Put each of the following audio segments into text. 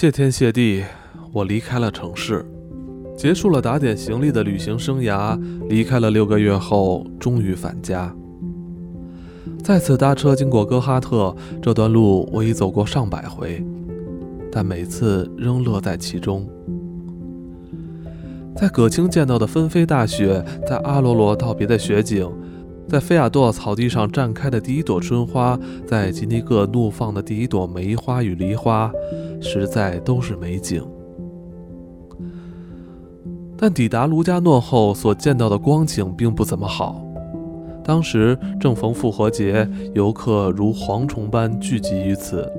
谢天谢地，我离开了城市，结束了打点行李的旅行生涯。离开了六个月后，终于返家。再次搭车经过哥哈特，这段路我已走过上百回，但每次仍乐在其中。在葛青见到的纷飞大雪，在阿罗罗道别的雪景。在菲亚多草地上绽开的第一朵春花，在吉尼格怒放的第一朵梅花与梨花，实在都是美景。但抵达卢加诺后所见到的光景并不怎么好。当时正逢复活节，游客如蝗虫般聚集于此，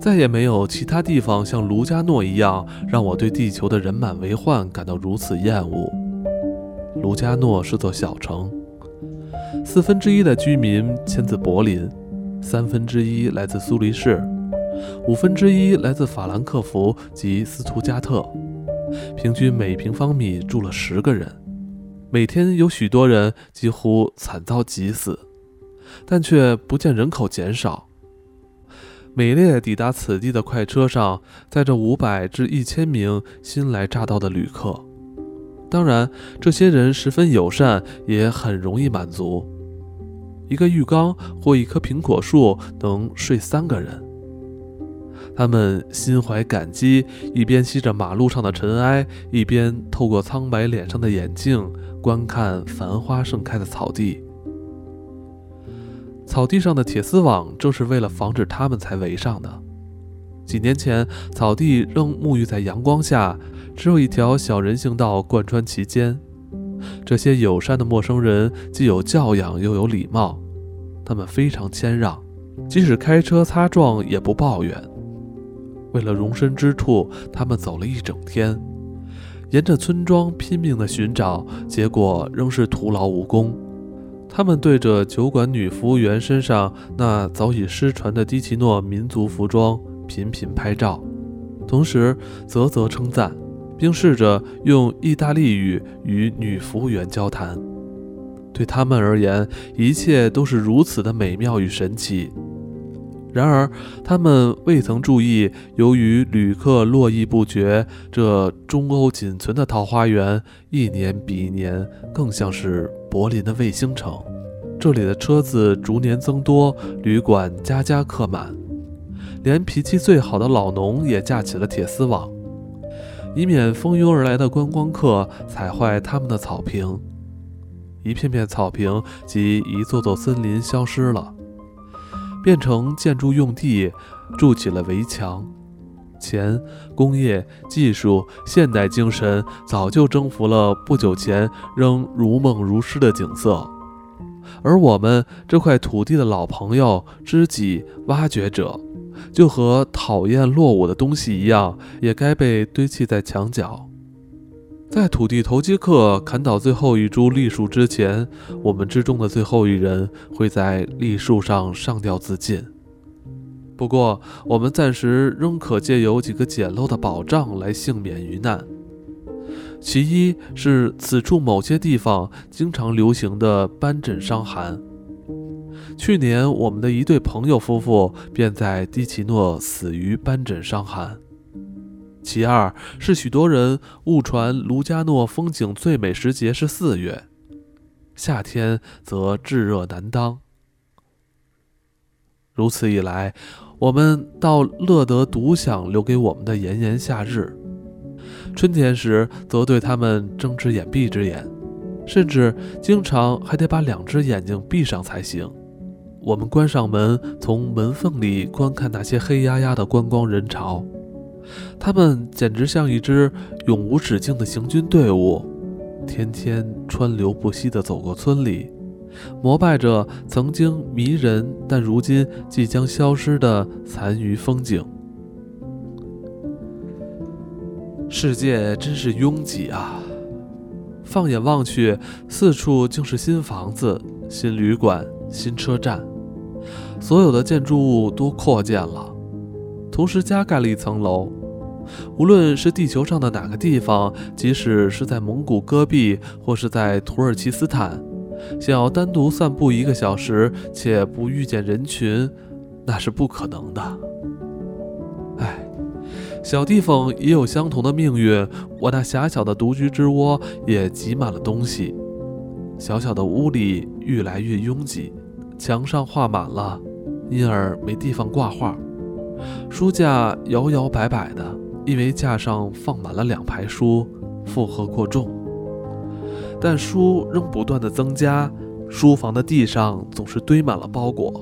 再也没有其他地方像卢加诺一样让我对地球的人满为患感到如此厌恶。卢加诺是座小城。四分之一的居民迁自柏林，三分之一来自苏黎世，五分之一来自法兰克福及斯图加特，平均每平方米住了十个人。每天有许多人几乎惨遭挤死，但却不见人口减少。每列抵达此地的快车上载着五百至一千名新来乍到的旅客。当然，这些人十分友善，也很容易满足。一个浴缸或一棵苹果树能睡三个人。他们心怀感激，一边吸着马路上的尘埃，一边透过苍白脸上的眼镜观看繁花盛开的草地。草地上的铁丝网正是为了防止他们才围上的。几年前，草地仍沐浴在阳光下。只有一条小人行道贯穿其间。这些友善的陌生人既有教养又有礼貌，他们非常谦让，即使开车擦撞也不抱怨。为了容身之处，他们走了一整天，沿着村庄拼命地寻找，结果仍是徒劳无功。他们对着酒馆女服务员身上那早已失传的迪奇诺民族服装频频拍照，同时啧啧称赞。并试着用意大利语与女服务员交谈。对他们而言，一切都是如此的美妙与神奇。然而，他们未曾注意，由于旅客络绎不绝，这中欧仅存的桃花源一年比一年更像是柏林的卫星城。这里的车子逐年增多，旅馆家家客满，连脾气最好的老农也架起了铁丝网。以免蜂拥而来的观光客踩坏他们的草坪，一片片草坪及一座座森林消失了，变成建筑用地，筑起了围墙。钱、工业、技术、现代精神早就征服了不久前仍如梦如诗的景色，而我们这块土地的老朋友、知己、挖掘者。就和讨厌落伍的东西一样，也该被堆砌在墙角。在土地投机客砍倒最后一株栗树之前，我们之中的最后一人会在栗树上上吊自尽。不过，我们暂时仍可借由几个简陋的保障来幸免于难。其一是此处某些地方经常流行的斑疹伤寒。去年，我们的一对朋友夫妇便在蒂奇诺死于斑疹伤寒。其二是许多人误传卢加诺风景最美时节是四月，夏天则炙热难当。如此一来，我们倒乐得独享留给我们的炎炎夏日。春天时，则对他们睁只眼闭只眼，甚至经常还得把两只眼睛闭上才行。我们关上门，从门缝里观看那些黑压压的观光人潮，他们简直像一支永无止境的行军队伍，天天川流不息地走过村里，膜拜着曾经迷人但如今即将消失的残余风景。世界真是拥挤啊！放眼望去，四处竟是新房子、新旅馆、新车站。所有的建筑物都扩建了，同时加盖了一层楼。无论是地球上的哪个地方，即使是在蒙古戈壁或是在土耳其斯坦，想要单独散步一个小时且不遇见人群，那是不可能的。唉，小地方也有相同的命运，我那狭小的独居之窝也挤满了东西。小小的屋里愈来越拥挤，墙上画满了，因而没地方挂画。书架摇摇摆摆的，因为架上放满了两排书，负荷过重。但书仍不断的增加，书房的地上总是堆满了包裹，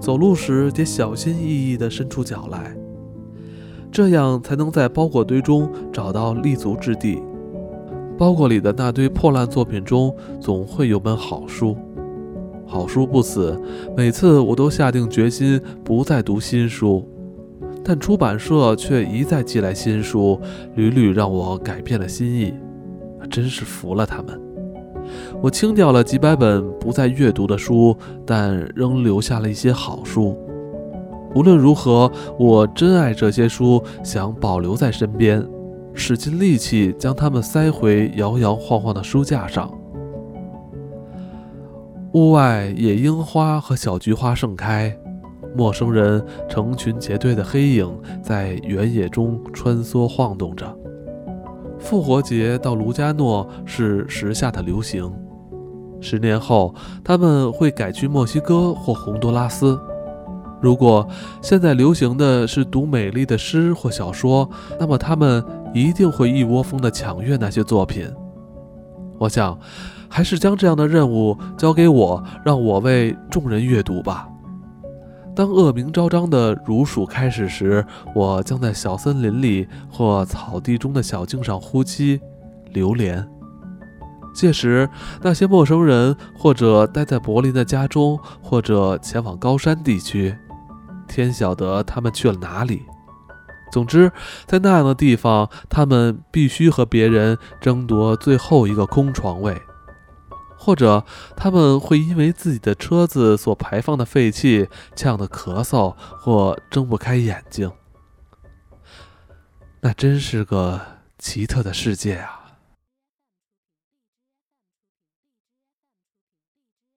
走路时得小心翼翼地伸出脚来，这样才能在包裹堆中找到立足之地。包裹里的那堆破烂作品中，总会有本好书。好书不死，每次我都下定决心不再读新书，但出版社却一再寄来新书，屡屡让我改变了心意。真是服了他们！我清掉了几百本不再阅读的书，但仍留下了一些好书。无论如何，我珍爱这些书，想保留在身边，使尽力气将它们塞回摇摇晃晃的书架上。屋外野樱花和小菊花盛开，陌生人成群结队的黑影在原野中穿梭晃动着。复活节到卢加诺是时下的流行，十年后他们会改去墨西哥或洪都拉斯。如果现在流行的是读美丽的诗或小说，那么他们一定会一窝蜂地抢阅那些作品。我想，还是将这样的任务交给我，让我为众人阅读吧。当恶名昭彰的如鼠开始时，我将在小森林里或草地中的小径上呼吸、流连。届时，那些陌生人或者待在柏林的家中，或者前往高山地区，天晓得他们去了哪里。总之，在那样的地方，他们必须和别人争夺最后一个空床位。或者他们会因为自己的车子所排放的废气呛得咳嗽或睁不开眼睛，那真是个奇特的世界啊！